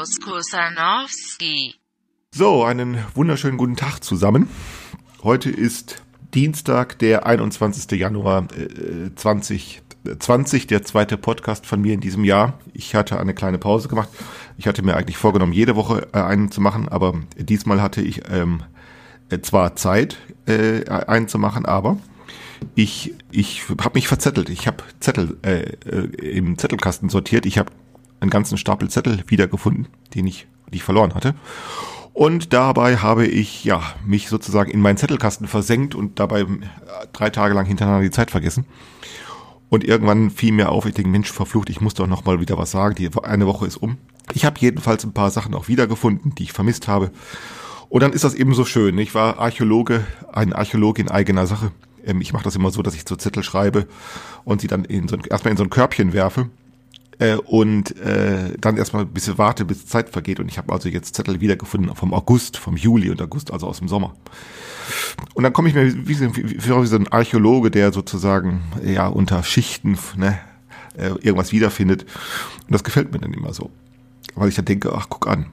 Klaus Kusanowski. So, einen wunderschönen guten Tag zusammen. Heute ist Dienstag, der 21. Januar äh, 2020, der zweite Podcast von mir in diesem Jahr. Ich hatte eine kleine Pause gemacht. Ich hatte mir eigentlich vorgenommen, jede Woche äh, einen zu machen, aber diesmal hatte ich ähm, äh, zwar Zeit, äh, einen zu machen, aber ich, ich habe mich verzettelt. Ich habe Zettel äh, äh, im Zettelkasten sortiert. Ich habe einen ganzen Stapel Zettel wiedergefunden, den ich, die ich verloren hatte. Und dabei habe ich ja mich sozusagen in meinen Zettelkasten versenkt und dabei äh, drei Tage lang hintereinander die Zeit vergessen. Und irgendwann fiel mir auf, ich denke, Mensch, verflucht, ich muss doch noch mal wieder was sagen. Die eine Woche ist um. Ich habe jedenfalls ein paar Sachen auch wiedergefunden, die ich vermisst habe. Und dann ist das eben so schön. Ich war Archäologe, ein Archäologe in eigener Sache. Ähm, ich mache das immer so, dass ich so Zettel schreibe und sie dann in so ein, erstmal in so ein Körbchen werfe äh, und äh, dann erstmal ein bisschen warte, bis Zeit vergeht. Und ich habe also jetzt Zettel wiedergefunden vom August, vom Juli und August, also aus dem Sommer. Und dann komme ich mir wie, wie, wie, wie so ein Archäologe, der sozusagen ja unter Schichten ne, äh, irgendwas wiederfindet. Und das gefällt mir dann immer so. Weil ich dann denke, ach, guck an,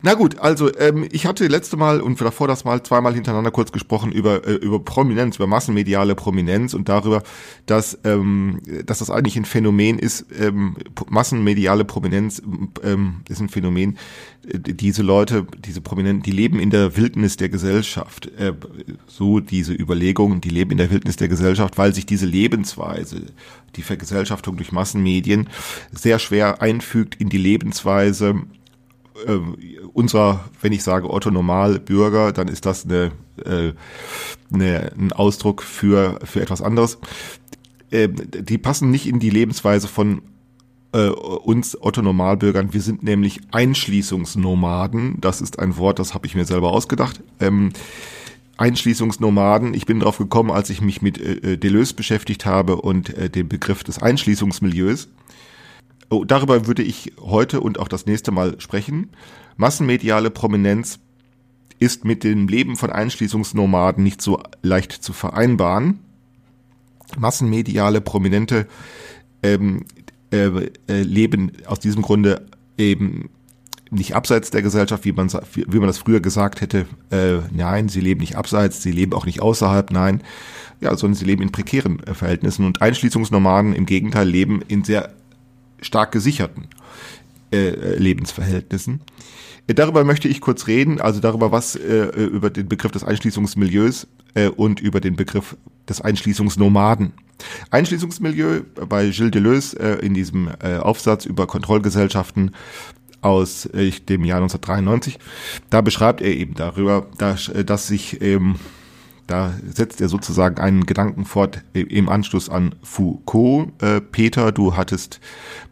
na gut, also ähm, ich hatte letzte Mal und davor das Mal zweimal hintereinander kurz gesprochen über äh, über Prominenz, über massenmediale Prominenz und darüber, dass ähm, dass das eigentlich ein Phänomen ist. Ähm, massenmediale Prominenz ähm, ist ein Phänomen. Äh, diese Leute, diese Prominenten, die leben in der Wildnis der Gesellschaft. Äh, so diese Überlegungen, die leben in der Wildnis der Gesellschaft, weil sich diese Lebensweise, die Vergesellschaftung durch Massenmedien sehr schwer einfügt in die Lebensweise äh, unserer, wenn ich sage Otto Normalbürger, dann ist das eine, äh, eine, ein Ausdruck für, für etwas anderes. Äh, die passen nicht in die Lebensweise von äh, uns Otto Normalbürgern. Wir sind nämlich Einschließungsnomaden. Das ist ein Wort, das habe ich mir selber ausgedacht. Ähm, Einschließungsnomaden. Ich bin drauf gekommen, als ich mich mit äh, Deleuze beschäftigt habe und äh, dem Begriff des Einschließungsmilieus. Oh, darüber würde ich heute und auch das nächste Mal sprechen. Massenmediale Prominenz ist mit dem Leben von Einschließungsnomaden nicht so leicht zu vereinbaren. Massenmediale Prominente ähm, äh, äh, leben aus diesem Grunde eben nicht abseits der Gesellschaft, wie man, wie man das früher gesagt hätte. Äh, nein, sie leben nicht abseits, sie leben auch nicht außerhalb, nein. Ja, sondern sie leben in prekären äh, Verhältnissen. Und Einschließungsnomaden im Gegenteil leben in sehr stark gesicherten äh, Lebensverhältnissen. Äh, darüber möchte ich kurz reden, also darüber, was äh, über den Begriff des Einschließungsmilieus äh, und über den Begriff des Einschließungsnomaden. Einschließungsmilieu bei Gilles Deleuze äh, in diesem äh, Aufsatz über Kontrollgesellschaften aus äh, dem Jahr 1993. Da beschreibt er eben darüber, dass, äh, dass sich ähm, da setzt er sozusagen einen Gedanken fort im Anschluss an Foucault. Äh, Peter, du hattest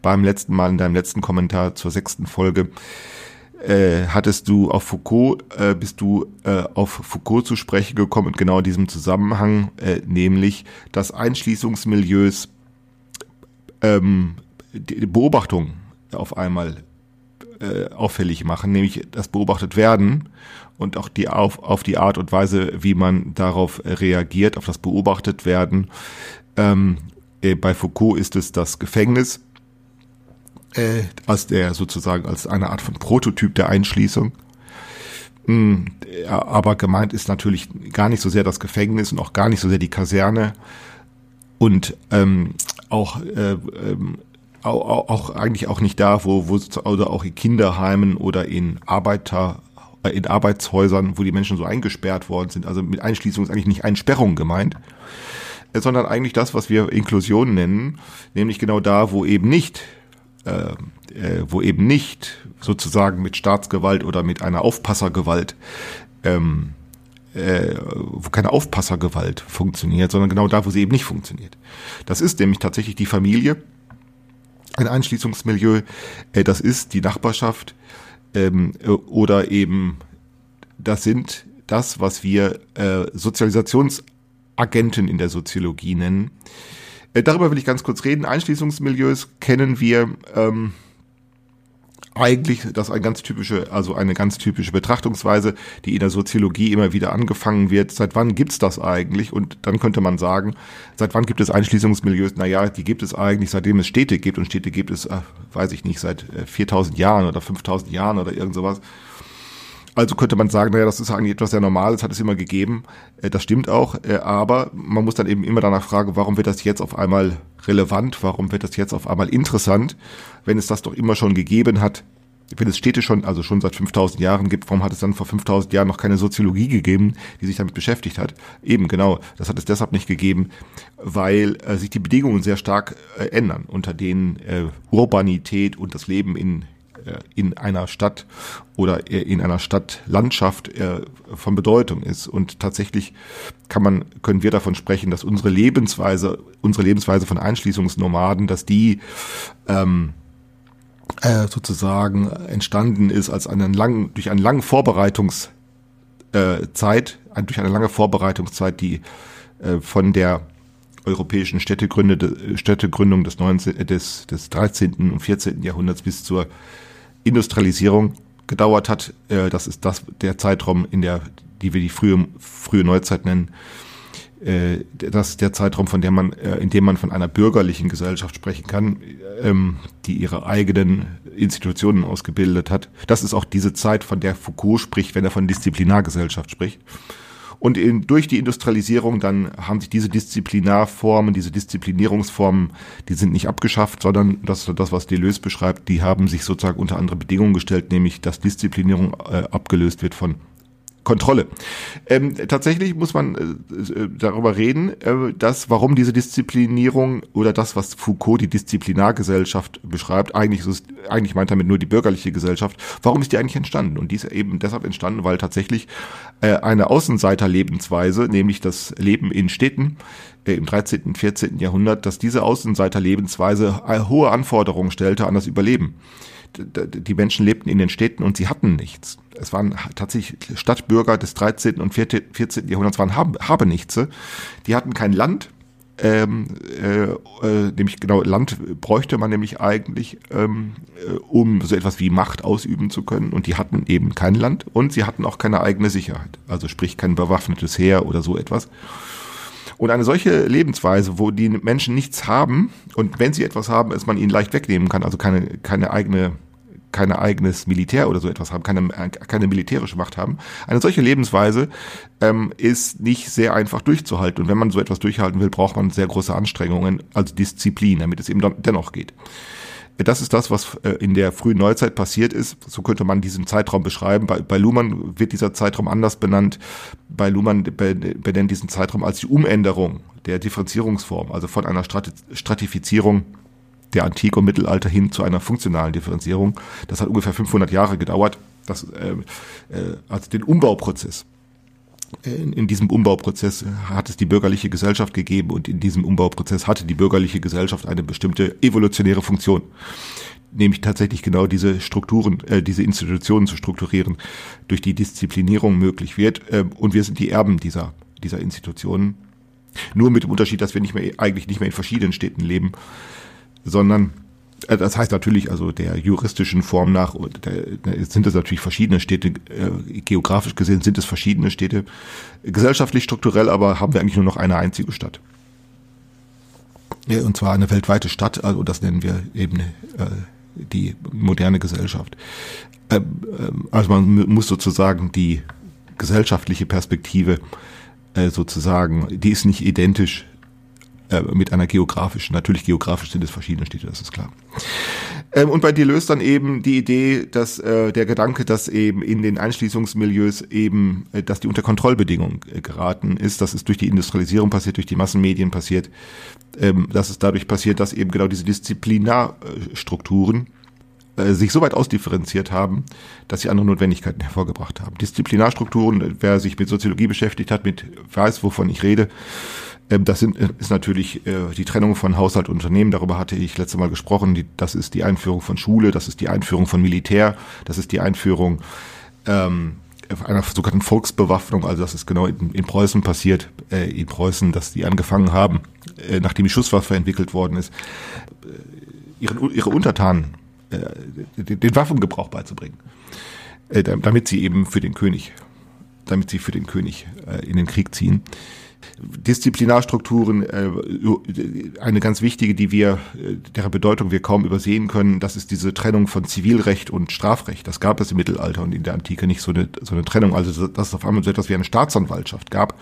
beim letzten Mal in deinem letzten Kommentar zur sechsten Folge äh, hattest du auf Foucault, äh, bist du äh, auf Foucault zu sprechen gekommen und genau in diesem Zusammenhang, äh, nämlich dass Einschließungsmilieus ähm, die Beobachtung auf einmal äh, auffällig machen, nämlich das beobachtet werden und auch die auf, auf die Art und Weise, wie man darauf reagiert, auf das beobachtet werden. Ähm, äh, bei Foucault ist es das Gefängnis, äh, als der sozusagen als eine Art von Prototyp der Einschließung. Mm, aber gemeint ist natürlich gar nicht so sehr das Gefängnis und auch gar nicht so sehr die Kaserne und ähm, auch äh, ähm, auch, auch eigentlich auch nicht da, wo, wo oder auch in Kinderheimen oder in Arbeiter äh, in Arbeitshäusern, wo die Menschen so eingesperrt worden sind. Also mit Einschließung ist eigentlich nicht Einsperrung gemeint, äh, sondern eigentlich das, was wir Inklusion nennen, nämlich genau da, wo eben nicht, äh, äh, wo eben nicht sozusagen mit Staatsgewalt oder mit einer Aufpassergewalt ähm, äh, wo keine Aufpassergewalt funktioniert, sondern genau da, wo sie eben nicht funktioniert. Das ist nämlich tatsächlich die Familie, ein Einschließungsmilieu, äh, das ist die Nachbarschaft ähm, äh, oder eben das sind das, was wir äh, Sozialisationsagenten in der Soziologie nennen. Darüber will ich ganz kurz reden. Einschließungsmilieus kennen wir ähm, eigentlich, das eine ganz typische, also eine ganz typische Betrachtungsweise, die in der Soziologie immer wieder angefangen wird. Seit wann gibt's das eigentlich? Und dann könnte man sagen, seit wann gibt es Einschließungsmilieus? Naja, die gibt es eigentlich, seitdem es Städte gibt. Und Städte gibt es, äh, weiß ich nicht, seit 4000 Jahren oder 5000 Jahren oder irgend sowas. Also könnte man sagen, naja, das ist eigentlich etwas sehr Normales, hat es immer gegeben. Äh, das stimmt auch, äh, aber man muss dann eben immer danach fragen, warum wird das jetzt auf einmal relevant, warum wird das jetzt auf einmal interessant, wenn es das doch immer schon gegeben hat, wenn es Städte schon, also schon seit 5000 Jahren gibt, warum hat es dann vor 5000 Jahren noch keine Soziologie gegeben, die sich damit beschäftigt hat? Eben, genau, das hat es deshalb nicht gegeben, weil äh, sich die Bedingungen sehr stark ändern, unter denen Urbanität und das Leben in in einer Stadt oder in einer Stadtlandschaft äh, von Bedeutung ist. Und tatsächlich kann man, können wir davon sprechen, dass unsere Lebensweise, unsere Lebensweise von Einschließungsnomaden, dass die ähm, äh, sozusagen entstanden ist als einen langen, durch einen langen Vorbereitungszeit, äh, durch eine lange Vorbereitungszeit, die äh, von der europäischen Städtegründe, Städtegründung des, 19, des, des 13. und 14. Jahrhunderts bis zur Industrialisierung gedauert hat. Äh, das ist das der Zeitraum, in der, die wir die frühe, frühe Neuzeit nennen. Äh, das ist der Zeitraum, von dem man, äh, in dem man von einer bürgerlichen Gesellschaft sprechen kann, ähm, die ihre eigenen Institutionen ausgebildet hat. Das ist auch diese Zeit, von der Foucault spricht, wenn er von Disziplinargesellschaft spricht. Und in, durch die Industrialisierung dann haben sich diese Disziplinarformen, diese Disziplinierungsformen, die sind nicht abgeschafft, sondern das, das was Deleuze beschreibt, die haben sich sozusagen unter andere Bedingungen gestellt, nämlich dass Disziplinierung äh, abgelöst wird von Kontrolle. Ähm, tatsächlich muss man äh, äh, darüber reden, äh, dass warum diese Disziplinierung oder das, was Foucault die Disziplinargesellschaft beschreibt, eigentlich ist, eigentlich meint damit nur die bürgerliche Gesellschaft, warum ist die eigentlich entstanden? Und die ist eben deshalb entstanden, weil tatsächlich äh, eine Außenseiterlebensweise, nämlich das Leben in Städten, äh, im 13., und 14. Jahrhundert, dass diese Außenseiterlebensweise äh, hohe Anforderungen stellte an das Überleben die Menschen lebten in den Städten und sie hatten nichts. Es waren tatsächlich Stadtbürger des 13. und 14. Jahrhunderts waren Habenichtse. Die hatten kein Land, ähm, äh, äh, nämlich genau Land bräuchte man nämlich eigentlich, ähm, äh, um so etwas wie Macht ausüben zu können. Und die hatten eben kein Land und sie hatten auch keine eigene Sicherheit. Also sprich kein bewaffnetes Heer oder so etwas. Und eine solche Lebensweise, wo die Menschen nichts haben und wenn sie etwas haben, es man ihnen leicht wegnehmen kann, also keine, keine eigene kein eigenes Militär oder so etwas haben, keine, keine militärische Macht haben. Eine solche Lebensweise ähm, ist nicht sehr einfach durchzuhalten. Und wenn man so etwas durchhalten will, braucht man sehr große Anstrengungen, also Disziplin, damit es eben dennoch geht. Das ist das, was äh, in der frühen Neuzeit passiert ist. So könnte man diesen Zeitraum beschreiben. Bei, bei Luhmann wird dieser Zeitraum anders benannt. Bei Luhmann benennt diesen Zeitraum als die Umänderung der Differenzierungsform, also von einer Stratifizierung der Antike und Mittelalter hin zu einer funktionalen Differenzierung. Das hat ungefähr 500 Jahre gedauert. Das, äh, äh, also den Umbauprozess. In, in diesem Umbauprozess hat es die bürgerliche Gesellschaft gegeben und in diesem Umbauprozess hatte die bürgerliche Gesellschaft eine bestimmte evolutionäre Funktion nämlich tatsächlich genau diese Strukturen, äh, diese Institutionen zu strukturieren, durch die Disziplinierung möglich wird. Äh, und wir sind die Erben dieser, dieser Institutionen. Nur mit dem Unterschied, dass wir nicht mehr, eigentlich nicht mehr in verschiedenen Städten leben, sondern äh, das heißt natürlich, also der juristischen Form nach sind es natürlich verschiedene Städte, äh, geografisch gesehen sind es verschiedene Städte. Gesellschaftlich, strukturell aber haben wir eigentlich nur noch eine einzige Stadt. Und zwar eine weltweite Stadt, also das nennen wir eben äh, die moderne Gesellschaft. Ähm, ähm, also man muss sozusagen die gesellschaftliche Perspektive sozusagen, die ist nicht identisch äh, mit einer geografischen. Natürlich geografisch sind es verschiedene Städte, das ist klar. Ähm, und bei Deleuze dann eben die Idee, dass äh, der Gedanke, dass eben in den Einschließungsmilieus eben, äh, dass die unter Kontrollbedingungen äh, geraten ist, dass es durch die Industrialisierung passiert, durch die Massenmedien passiert, ähm, dass es dadurch passiert, dass eben genau diese Disziplinarstrukturen äh, sich so weit ausdifferenziert haben, dass sie andere Notwendigkeiten hervorgebracht haben. Disziplinarstrukturen, wer sich mit Soziologie beschäftigt hat, mit weiß, wovon ich rede, das sind, äh, ist natürlich äh, die Trennung von Haushalt und Unternehmen. Darüber hatte ich letzte Mal gesprochen. Das ist die Einführung von Schule, das ist die Einführung von Militär, das ist die Einführung ähm, einer sogenannten Volksbewaffnung. Also das ist genau in, Preußen passiert, äh, in Preußen, dass die angefangen haben, nachdem die Schusswaffe entwickelt worden ist, äh, ihre, ihre Untertanen den Waffengebrauch beizubringen, damit sie eben für den König, damit sie für den König in den Krieg ziehen. Disziplinarstrukturen, äh, eine ganz wichtige, die wir, äh, deren Bedeutung wir kaum übersehen können, das ist diese Trennung von Zivilrecht und Strafrecht. Das gab es im Mittelalter und in der Antike nicht so eine, so eine Trennung. Also dass es auf einmal so etwas wie eine Staatsanwaltschaft gab.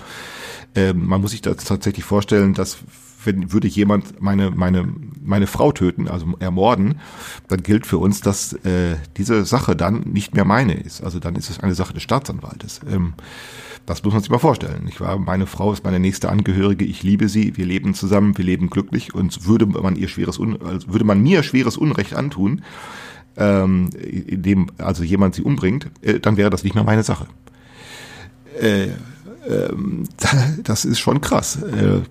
Ähm, man muss sich das tatsächlich vorstellen, dass wenn würde jemand meine meine meine Frau töten, also ermorden, dann gilt für uns, dass äh, diese Sache dann nicht mehr meine ist. Also dann ist es eine Sache des Staatsanwaltes. Ähm, das muss man sich mal vorstellen. Ich war, meine Frau ist meine nächste Angehörige. Ich liebe sie. Wir leben zusammen. Wir leben glücklich. Und würde man ihr schweres, also würde man mir schweres Unrecht antun, ähm, indem also jemand sie umbringt, äh, dann wäre das nicht mehr meine Sache. Äh, ähm, das ist schon krass. Äh, äh,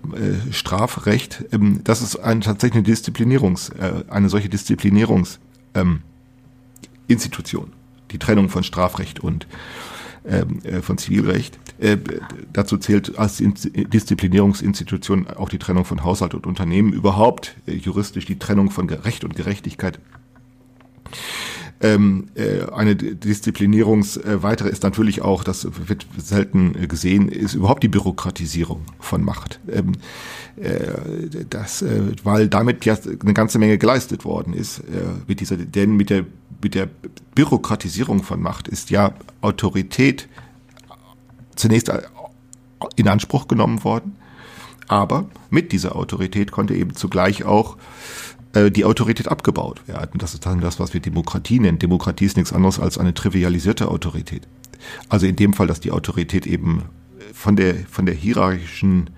Strafrecht, ähm, das ist ein, tatsächlich eine Disziplinierungs, äh, eine solche Disziplinierungsinstitution. Ähm, die Trennung von Strafrecht und von Zivilrecht. Äh, dazu zählt als Disziplinierungsinstitution auch die Trennung von Haushalt und Unternehmen, überhaupt äh, juristisch die Trennung von Recht und Gerechtigkeit. Ähm, äh, eine Disziplinierungs äh, weitere ist natürlich auch, das wird selten äh, gesehen, ist überhaupt die Bürokratisierung von Macht. Ähm, äh, das, äh, weil damit ja eine ganze Menge geleistet worden ist äh, mit dieser, denn mit der mit der Bürokratisierung von Macht ist ja Autorität zunächst in Anspruch genommen worden, aber mit dieser Autorität konnte eben zugleich auch äh, die Autorität abgebaut werden. Das ist dann das, was wir Demokratie nennen. Demokratie ist nichts anderes als eine trivialisierte Autorität. Also in dem Fall, dass die Autorität eben von der, von der hierarchischen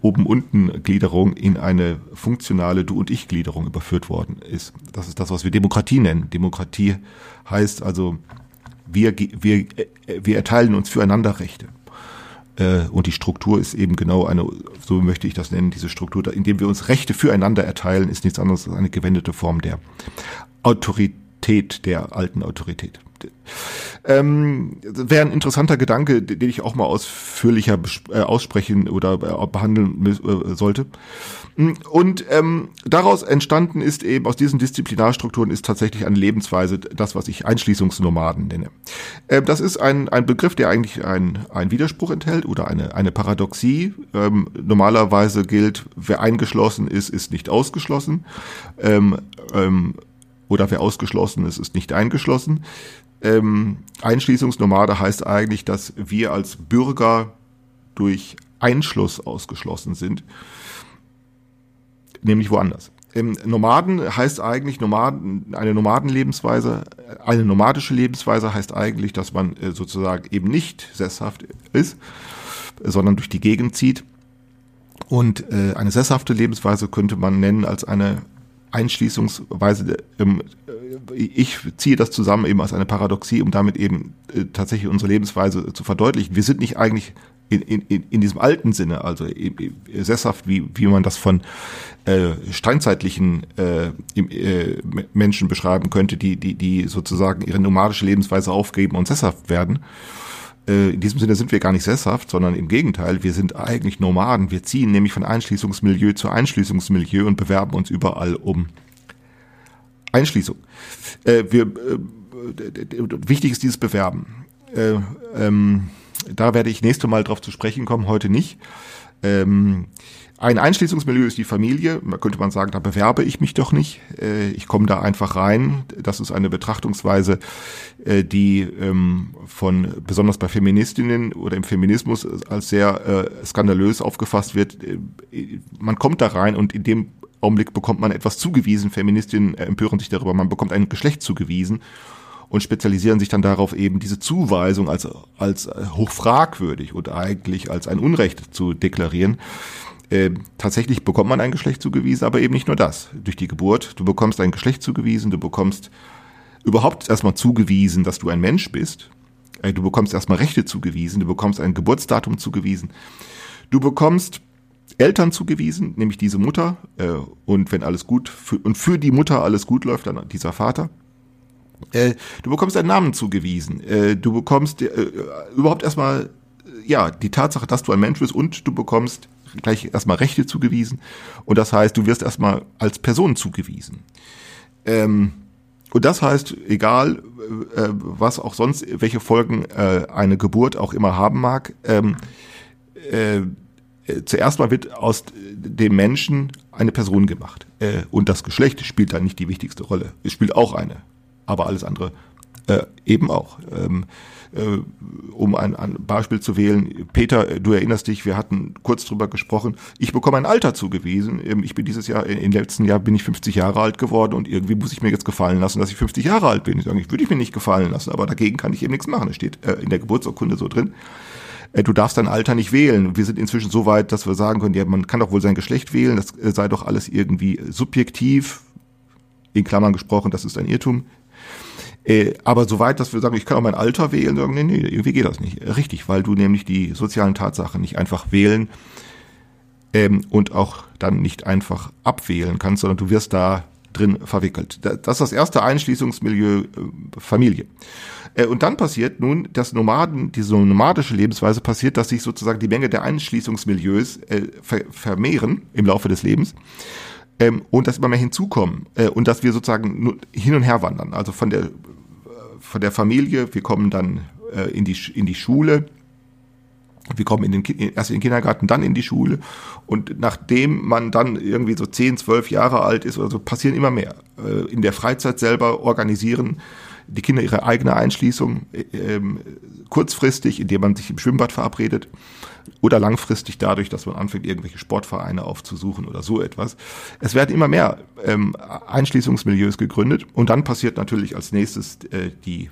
Oben-Unten-Gliederung in eine funktionale Du- und Ich-Gliederung überführt worden ist. Das ist das, was wir Demokratie nennen. Demokratie heißt also, wir, wir, wir erteilen uns füreinander Rechte. Äh, und die Struktur ist eben genau eine, so möchte ich das nennen, diese Struktur, indem wir uns Rechte füreinander erteilen, ist nichts anderes als eine gewendete Form der Autorität, der alten Autorität. Ähm, Wäre ein interessanter Gedanke, den ich auch mal ausführlicher äh, aussprechen oder äh, behandeln äh, sollte. Und ähm, daraus entstanden ist eben, aus diesen Disziplinarstrukturen ist tatsächlich eine Lebensweise, das, was ich Einschließungsnomaden nenne. Ähm, das ist ein, ein Begriff, der eigentlich ein, ein Widerspruch enthält oder eine, eine Paradoxie. Ähm, normalerweise gilt, wer eingeschlossen ist, ist nicht ausgeschlossen. Ähm, ähm, oder wer ausgeschlossen ist, ist nicht eingeschlossen. Ähm, Einschließungsnomade heißt eigentlich, dass wir als Bürger durch Einschluss ausgeschlossen sind, nämlich woanders. Ähm, Nomaden heißt eigentlich Nomaden, eine Nomadenlebensweise, eine nomadische Lebensweise heißt eigentlich, dass man äh, sozusagen eben nicht sesshaft ist, sondern durch die Gegend zieht. Und äh, eine sesshafte Lebensweise könnte man nennen als eine Einschließungsweise, ähm, ich ziehe das zusammen eben als eine Paradoxie, um damit eben äh, tatsächlich unsere Lebensweise zu verdeutlichen. Wir sind nicht eigentlich in, in, in diesem alten Sinne, also sesshaft, wie, wie man das von äh, steinzeitlichen äh, äh, Menschen beschreiben könnte, die, die, die sozusagen ihre nomadische Lebensweise aufgeben und sesshaft werden. Äh, in diesem Sinne sind wir gar nicht sesshaft, sondern im Gegenteil, wir sind eigentlich Nomaden. Wir ziehen nämlich von Einschließungsmilieu zu Einschließungsmilieu und bewerben uns überall um Einschließung. Äh, wir, äh, wichtig ist dieses Bewerben. Äh, ähm, da werde ich nächste Mal drauf zu sprechen kommen, heute nicht. Ähm, ein Einschließungsmilieu ist die Familie. Da könnte man sagen, da bewerbe ich mich doch nicht. Äh, ich komme da einfach rein. Das ist eine Betrachtungsweise, äh, die ähm, von besonders bei Feministinnen oder im Feminismus als sehr äh, skandalös aufgefasst wird. Man kommt da rein und in dem Augenblick bekommt man etwas zugewiesen. Feministinnen empören sich darüber, man bekommt ein Geschlecht zugewiesen und spezialisieren sich dann darauf, eben diese Zuweisung als, als hochfragwürdig und eigentlich als ein Unrecht zu deklarieren. Äh, tatsächlich bekommt man ein Geschlecht zugewiesen, aber eben nicht nur das. Durch die Geburt, du bekommst ein Geschlecht zugewiesen, du bekommst überhaupt erstmal zugewiesen, dass du ein Mensch bist. Äh, du bekommst erstmal Rechte zugewiesen, du bekommst ein Geburtsdatum zugewiesen. Du bekommst Eltern zugewiesen, nämlich diese Mutter. Äh, und wenn alles gut, für, und für die Mutter alles gut läuft, dann dieser Vater. Äh, du bekommst einen Namen zugewiesen. Äh, du bekommst äh, überhaupt erstmal ja die Tatsache, dass du ein Mensch bist und du bekommst gleich erstmal Rechte zugewiesen. Und das heißt, du wirst erstmal als Person zugewiesen. Ähm, und das heißt, egal äh, was auch sonst, welche Folgen äh, eine Geburt auch immer haben mag, ähm, äh, äh, zuerst mal wird aus dem Menschen eine Person gemacht. Äh, und das Geschlecht spielt da nicht die wichtigste Rolle. Es spielt auch eine, aber alles andere äh, eben auch. Ähm, äh, um ein, ein Beispiel zu wählen, Peter, du erinnerst dich, wir hatten kurz drüber gesprochen, ich bekomme ein Alter zugewiesen. Ähm, ich bin dieses Jahr, im letzten Jahr bin ich 50 Jahre alt geworden und irgendwie muss ich mir jetzt gefallen lassen, dass ich 50 Jahre alt bin. Ich sage, ich würde ich mir nicht gefallen lassen, aber dagegen kann ich eben nichts machen. Es steht äh, in der Geburtsurkunde so drin äh, du darfst dein Alter nicht wählen. Wir sind inzwischen so weit, dass wir sagen können, ja, man kann doch wohl sein Geschlecht wählen, das äh, sei doch alles irgendwie subjektiv, in Klammern gesprochen, das ist ein Irrtum. Äh, aber soweit, dass wir sagen, ich kann auch mein Alter wählen, sagen, nee, nee, irgendwie geht das nicht. Richtig, weil du nämlich die sozialen Tatsachen nicht einfach wählen ähm, und auch dann nicht einfach abwählen kannst, sondern du wirst da drin verwickelt. Das ist das erste Einschließungsmilieu äh, Familie. Äh, und dann passiert nun, dass Nomaden, diese nomadische Lebensweise passiert, dass sich sozusagen die Menge der Einschließungsmilieus äh, vermehren im Laufe des Lebens ähm, und dass immer mehr hinzukommen äh, und dass wir sozusagen hin und her wandern. Also von der von der Familie, wir kommen dann äh, in die in die Schule, wir kommen in den, erst in den Kindergarten, dann in die Schule. Und nachdem man dann irgendwie so 10, 12 Jahre alt ist oder so, passieren immer mehr. Äh, in der Freizeit selber organisieren die Kinder ihre eigene Einschließung, äh, ähm, kurzfristig, indem man sich im Schwimmbad verabredet oder langfristig dadurch, dass man anfängt, irgendwelche Sportvereine aufzusuchen oder so etwas. Es werden immer mehr ähm, Einschließungsmilieus gegründet und dann passiert natürlich als nächstes äh, die,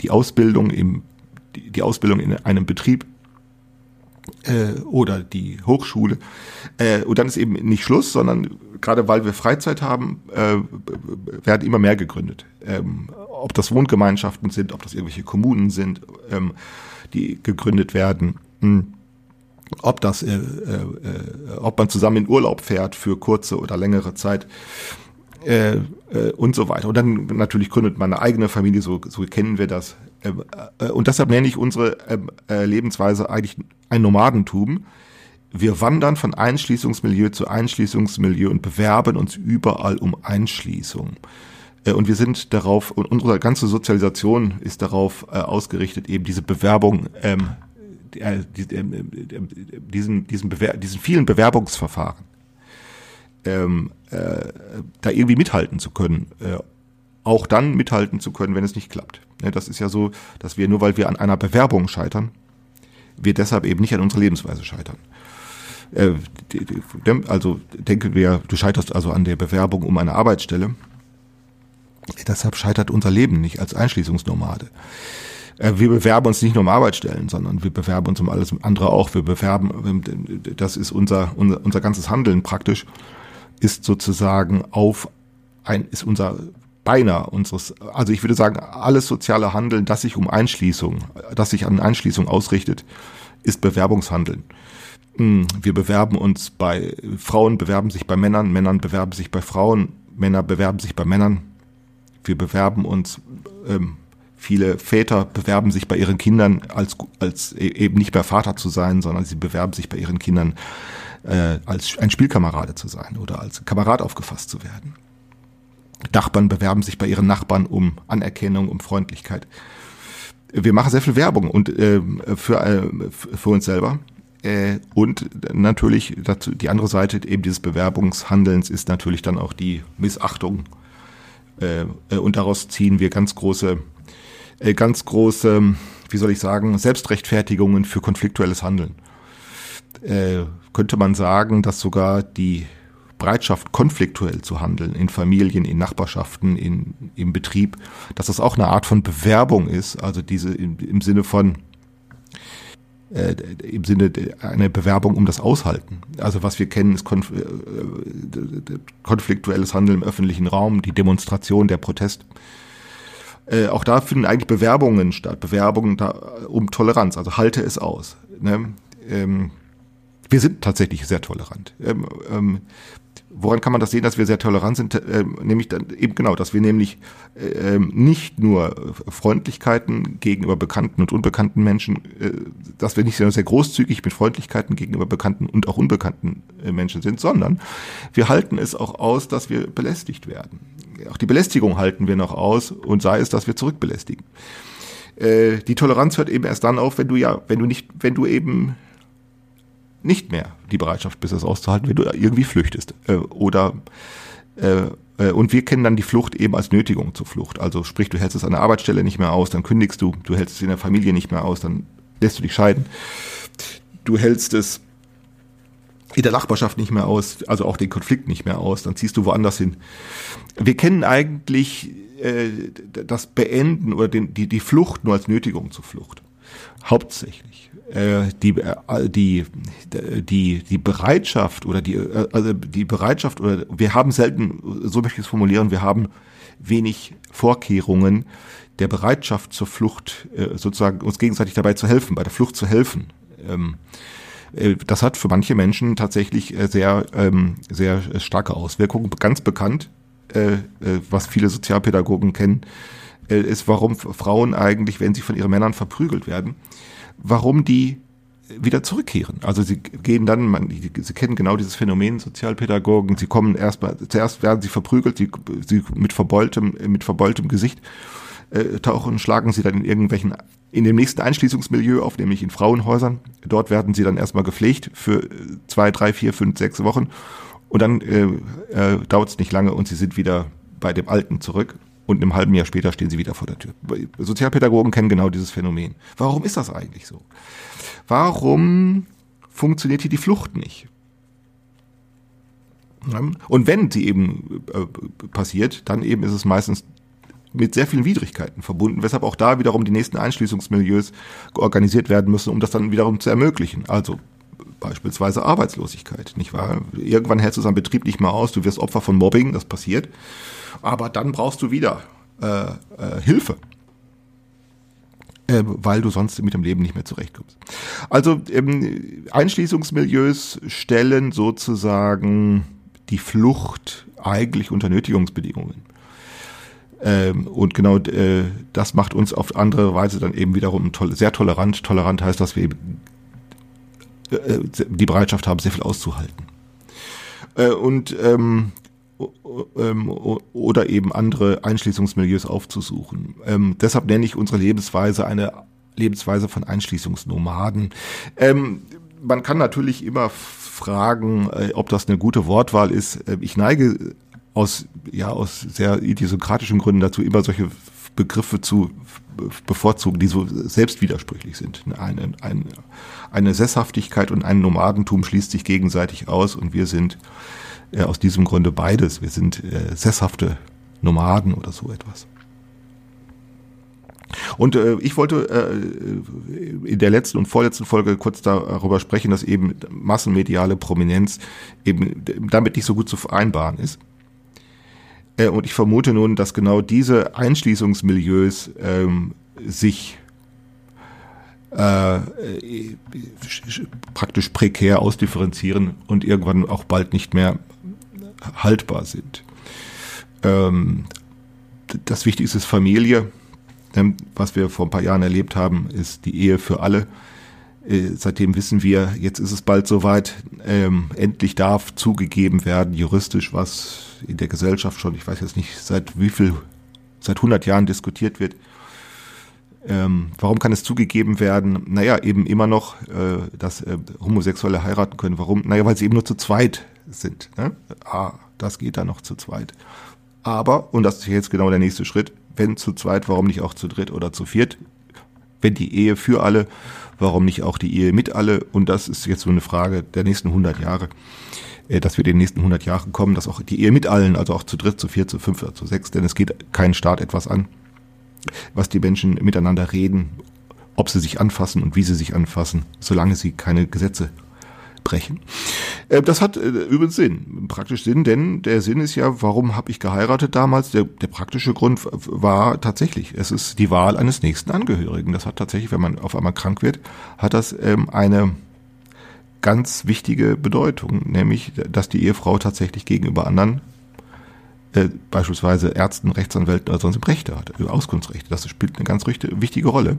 die Ausbildung im die, die Ausbildung in einem Betrieb äh, oder die Hochschule. Äh, und dann ist eben nicht Schluss, sondern gerade weil wir Freizeit haben, äh, werden immer mehr gegründet. Ähm, ob das Wohngemeinschaften sind, ob das irgendwelche Kommunen sind, ähm, die gegründet werden. Hm. Ob das, äh, äh, ob man zusammen in Urlaub fährt für kurze oder längere Zeit äh, äh, und so weiter. Und dann natürlich gründet man eine eigene Familie, so, so kennen wir das. Äh, äh, und deshalb nenne ich unsere ähm, äh, Lebensweise eigentlich ein Nomadentum. Wir wandern von Einschließungsmilieu zu Einschließungsmilieu und bewerben uns überall um Einschließung. Und wir sind darauf, und unsere ganze Sozialisation ist darauf ausgerichtet, eben diese Bewerbung, ähm, äh, diesen, diesen, diesen vielen Bewerbungsverfahren ähm, da irgendwie mithalten zu können. Auch dann mithalten zu können, wenn es nicht klappt. Ja, das ist ja so, dass wir nur weil wir an einer Bewerbung scheitern, wir deshalb eben nicht an unserer Lebensweise scheitern. Äh, also denken wir, du scheiterst also an der Bewerbung um eine Arbeitsstelle. Deshalb scheitert unser Leben nicht als Einschließungsnomade. Äh, wir bewerben uns nicht nur um Arbeitsstellen, sondern wir bewerben uns um alles andere auch. Wir bewerben, das ist unser, unser, unser ganzes Handeln praktisch ist sozusagen auf ein, ist unser beinahe unseres, also ich würde sagen, alles soziale Handeln, das sich um Einschließung, das sich an Einschließung ausrichtet, ist Bewerbungshandeln. Hm, wir bewerben uns bei, Frauen bewerben sich bei Männern, Männern bewerben sich bei Frauen, Männer bewerben sich bei Männern. Wir bewerben uns, ähm, viele Väter bewerben sich bei ihren Kindern als, als e-, eben nicht mehr Vater zu sein, sondern sie bewerben sich bei ihren Kindern äh, als ein Spielkamerade zu sein oder als Kamerad aufgefasst zu werden. Nachbarn bewerben sich bei ihren Nachbarn um Anerkennung, um Freundlichkeit. Wir machen sehr viel Werbung und äh, für, äh, für uns selber. Äh, und natürlich dazu, die andere Seite eben dieses Bewerbungshandelns ist natürlich dann auch die Missachtung. Äh, äh und daraus ziehen wir ganz große, äh, ganz große, wie soll ich sagen, Selbstrechtfertigungen für konfliktuelles Handeln könnte man sagen, dass sogar die Bereitschaft, konfliktuell zu handeln, in Familien, in Nachbarschaften, in, im Betrieb, dass das auch eine Art von Bewerbung ist, also diese im, im Sinne von äh, im Sinne eine Bewerbung um das Aushalten. Also was wir kennen, ist konf äh, konfliktuelles Handeln im öffentlichen Raum, die Demonstration, der Protest. Äh, auch da finden eigentlich Bewerbungen statt, Bewerbungen da, um Toleranz, also halte es aus. Ne? Ähm, wir sind tatsächlich sehr tolerant. Ähm, ähm, woran kann man das sehen, dass wir sehr tolerant sind? Ähm, nämlich dann eben genau, dass wir nämlich ähm, nicht nur Freundlichkeiten gegenüber bekannten und unbekannten Menschen, äh, dass wir nicht sehr, sehr großzügig mit Freundlichkeiten gegenüber bekannten und auch unbekannten äh, Menschen sind, sondern wir halten es auch aus, dass wir belästigt werden. auch die Belästigung halten wir noch aus und sei es, dass wir zurückbelästigen. Äh, die Toleranz hört eben erst dann auf, wenn du ja, wenn du nicht, wenn du eben nicht mehr die Bereitschaft bist, das auszuhalten, wenn du irgendwie flüchtest. Äh, oder äh, äh, und wir kennen dann die Flucht eben als Nötigung zur Flucht. Also sprich, du hältst es an der Arbeitsstelle nicht mehr aus, dann kündigst du, du hältst es in der Familie nicht mehr aus, dann lässt du dich scheiden. Du hältst es in der Nachbarschaft nicht mehr aus, also auch den Konflikt nicht mehr aus, dann ziehst du woanders hin. Wir kennen eigentlich äh, das Beenden oder den, die, die Flucht nur als Nötigung zur Flucht. Hauptsächlich. Äh, die, äh, die, die, die Bereitschaft oder die, äh, also die Bereitschaft oder wir haben selten, so möchte ich es formulieren, wir haben wenig Vorkehrungen der Bereitschaft zur Flucht, sozusagen uns gegenseitig dabei zu helfen, bei der Flucht zu helfen. Ähm, äh, das hat für manche Menschen tatsächlich sehr, ähm, sehr starke Auswirkungen. Ganz bekannt, was viele Sozialpädagogen kennen, ist, warum Frauen eigentlich, wenn sie von ihren Männern verprügelt werden, warum die wieder zurückkehren. Also sie gehen dann, man, sie kennen genau dieses Phänomen Sozialpädagogen, sie kommen erstmal, zuerst werden sie verprügelt, sie, sie mit verbeultem, mit verbeultem Gesicht äh, tauchen, schlagen sie dann in irgendwelchen in dem nächsten Einschließungsmilieu auf, nämlich in Frauenhäusern. Dort werden sie dann erstmal gepflegt für zwei, drei, vier, fünf, sechs Wochen. Und dann äh, äh, dauert es nicht lange und sie sind wieder bei dem Alten zurück. Und einem halben Jahr später stehen sie wieder vor der Tür. Sozialpädagogen kennen genau dieses Phänomen. Warum ist das eigentlich so? Warum funktioniert hier die Flucht nicht? Und wenn sie eben äh, passiert, dann eben ist es meistens mit sehr vielen Widrigkeiten verbunden, weshalb auch da wiederum die nächsten Einschließungsmilieus organisiert werden müssen, um das dann wiederum zu ermöglichen. Also beispielsweise Arbeitslosigkeit, nicht wahr? Irgendwann hältst du seinen Betrieb nicht mehr aus, du wirst Opfer von Mobbing, das passiert, aber dann brauchst du wieder äh, äh, Hilfe, äh, weil du sonst mit dem Leben nicht mehr zurechtkommst. Also ähm, Einschließungsmilieus stellen sozusagen die Flucht eigentlich unter Nötigungsbedingungen. Ähm, und genau äh, das macht uns auf andere Weise dann eben wiederum toll, sehr tolerant. Tolerant heißt, dass wir eben die Bereitschaft haben, sehr viel auszuhalten. Äh, und ähm, ähm, oder eben andere Einschließungsmilieus aufzusuchen. Ähm, deshalb nenne ich unsere Lebensweise eine Lebensweise von Einschließungsnomaden. Ähm, man kann natürlich immer fragen, äh, ob das eine gute Wortwahl ist. Äh, ich neige aus, ja, aus sehr idiosykratischen Gründen dazu, immer solche Begriffe zu bevorzugen, die so selbstwidersprüchlich sind. Eine, eine, eine Sesshaftigkeit und ein Nomadentum schließt sich gegenseitig aus und wir sind äh, aus diesem Grunde beides. Wir sind äh, sesshafte Nomaden oder so etwas. Und äh, ich wollte äh, in der letzten und vorletzten Folge kurz darüber sprechen, dass eben massenmediale Prominenz eben damit nicht so gut zu vereinbaren ist. Äh, und ich vermute nun, dass genau diese Einschließungsmilieus ähm, sich äh, praktisch prekär ausdifferenzieren und irgendwann auch bald nicht mehr haltbar sind. Ähm, das Wichtigste ist Familie. Ähm, was wir vor ein paar Jahren erlebt haben, ist die Ehe für alle. Äh, seitdem wissen wir, jetzt ist es bald soweit, ähm, endlich darf zugegeben werden, juristisch, was in der Gesellschaft schon, ich weiß jetzt nicht, seit wie viel, seit 100 Jahren diskutiert wird. Ähm, warum kann es zugegeben werden? Naja, eben immer noch, äh, dass äh, Homosexuelle heiraten können. Warum? Naja, weil sie eben nur zu zweit sind. Ne? Ah, das geht dann noch zu zweit. Aber, und das ist jetzt genau der nächste Schritt, wenn zu zweit, warum nicht auch zu dritt oder zu viert? Wenn die Ehe für alle warum nicht auch die Ehe mit alle? Und das ist jetzt so eine Frage der nächsten 100 Jahre, dass wir in den nächsten 100 Jahren kommen, dass auch die Ehe mit allen, also auch zu dritt, zu vier, zu fünf zu sechs, denn es geht keinen Staat etwas an, was die Menschen miteinander reden, ob sie sich anfassen und wie sie sich anfassen, solange sie keine Gesetze brechen. Äh, das hat äh, übrigens Sinn, praktisch Sinn, denn der Sinn ist ja, warum habe ich geheiratet damals? Der, der praktische Grund war tatsächlich, es ist die Wahl eines nächsten Angehörigen. Das hat tatsächlich, wenn man auf einmal krank wird, hat das ähm, eine ganz wichtige Bedeutung, nämlich, dass die Ehefrau tatsächlich gegenüber anderen äh, beispielsweise Ärzten, Rechtsanwälten oder sonst Rechte hat, äh, Auskunftsrechte. Das spielt eine ganz wichtige Rolle.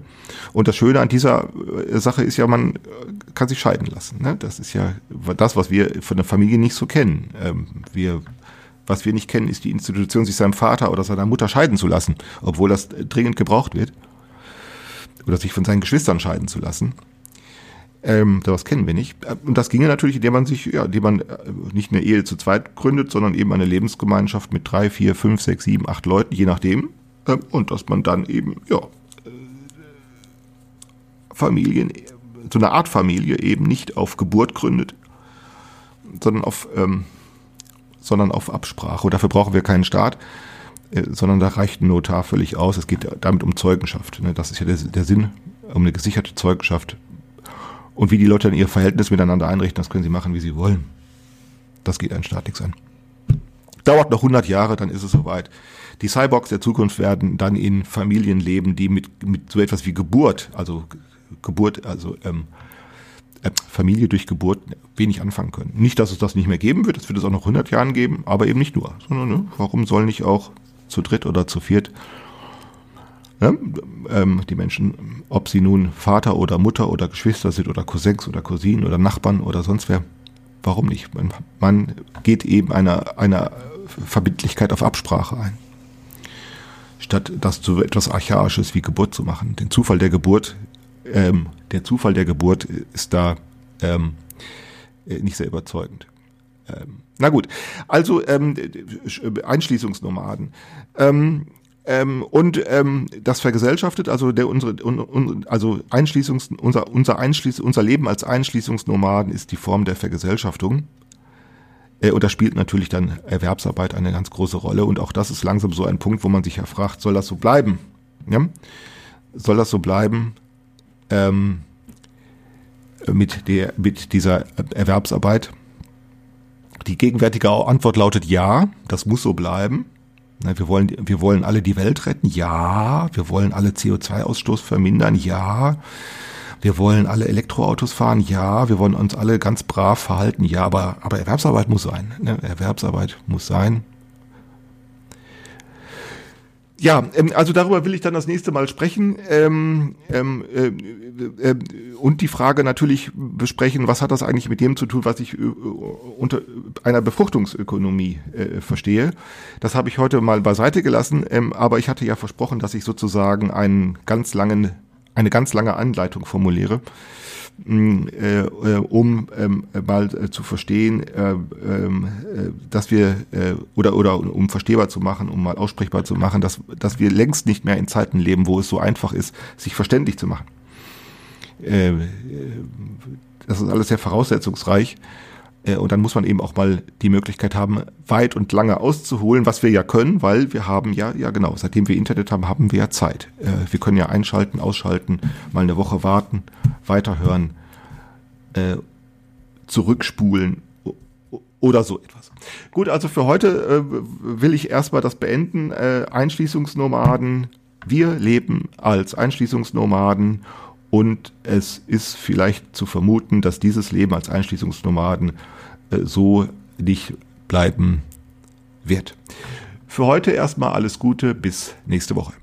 Und das Schöne an dieser äh, Sache ist ja, man äh, kann sich scheiden lassen. Ne? Das ist ja das, was wir von der Familie nicht so kennen. Ähm, wir Was wir nicht kennen, ist die Institution, sich seinem Vater oder seiner Mutter scheiden zu lassen, obwohl das dringend gebraucht wird. Oder sich von seinen Geschwistern scheiden zu lassen. Ähm, das kennen wir nicht. Und das ginge natürlich, indem man sich, ja, indem man äh, nicht eine Ehe zu zweit gründet, sondern eben eine Lebensgemeinschaft mit drei, vier, fünf, sechs, sieben, acht Leuten, je nachdem. Ähm, und dass man dann eben, ja, äh, Familien, so eine Art Familie eben nicht auf Geburt gründet, sondern auf, ähm, sondern auf Absprache. Und dafür brauchen wir keinen Staat, äh, sondern da reicht ein Notar völlig aus. Es geht damit um Zeugenschaft. Ne? Das ist ja der, der Sinn, um eine gesicherte Zeugenschaft und wie die Leute dann ihr Verhältnis miteinander einrichten, das können sie machen, wie sie wollen. Das geht ein Staat nichts an. Dauert noch 100 Jahre, dann ist es soweit. Die Cyborgs der Zukunft werden dann in Familien leben, die mit, mit so etwas wie Geburt, also Geburt, also ähm, äh, Familie durch Geburt wenig anfangen können. Nicht, dass es das nicht mehr geben wird, das wird es auch noch 100 Jahren geben, aber eben nicht nur. Sondern ne, warum soll nicht auch zu dritt oder zu viert Ne? Ähm, die Menschen, ob sie nun Vater oder Mutter oder Geschwister sind oder Cousins oder Cousinen oder Nachbarn oder sonst wer, warum nicht? Man, man geht eben einer, einer Verbindlichkeit auf Absprache ein. Statt das zu etwas Archaisches wie Geburt zu machen. Den Zufall der Geburt, ähm, der Zufall der Geburt ist da ähm, nicht sehr überzeugend. Ähm, na gut, also ähm, Einschließungsnomaden. Ähm, ähm, und ähm, das vergesellschaftet, also der unsere un, un, also Einschließungs unser unser Einschließ unser Leben als Einschließungsnomaden ist die Form der Vergesellschaftung. Äh, und da spielt natürlich dann Erwerbsarbeit eine ganz große Rolle und auch das ist langsam so ein Punkt, wo man sich ja fragt, soll das so bleiben? Ja? Soll das so bleiben? Ähm, mit der mit dieser Erwerbsarbeit? Die gegenwärtige Antwort lautet ja, das muss so bleiben. Wir wollen, wir wollen alle die Welt retten, ja. Wir wollen alle CO2-Ausstoß vermindern, ja. Wir wollen alle Elektroautos fahren, ja. Wir wollen uns alle ganz brav verhalten, ja. Aber, aber Erwerbsarbeit muss sein. Ne? Erwerbsarbeit muss sein. Ja, ähm, also darüber will ich dann das nächste Mal sprechen. Ähm, ähm, äh, äh, und die Frage natürlich besprechen, was hat das eigentlich mit dem zu tun, was ich äh, unter einer Befruchtungsökonomie äh, verstehe. Das habe ich heute mal beiseite gelassen, ähm, aber ich hatte ja versprochen, dass ich sozusagen einen ganz langen, eine ganz lange Anleitung formuliere. äh, äh, um ähm, mal äh, zu verstehen, äh, ähm, äh, dass wir äh, oder oder um verstehbar zu machen, um mal aussprechbar zu machen, dass dass wir längst nicht mehr in Zeiten leben, wo es so einfach ist, sich verständlich zu machen. Äh, das ist alles sehr voraussetzungsreich. Äh, und dann muss man eben auch mal die Möglichkeit haben, weit und lange auszuholen, was wir ja können, weil wir haben ja, ja genau, seitdem wir Internet haben, haben wir ja Zeit. Äh, wir können ja einschalten, ausschalten, mal eine Woche warten, weiterhören, äh, zurückspulen oder so etwas. Gut, also für heute will ich erstmal das beenden. Einschließungsnomaden. Wir leben als Einschließungsnomaden und es ist vielleicht zu vermuten, dass dieses Leben als Einschließungsnomaden äh, so nicht bleiben wird. Für heute erstmal alles Gute, bis nächste Woche.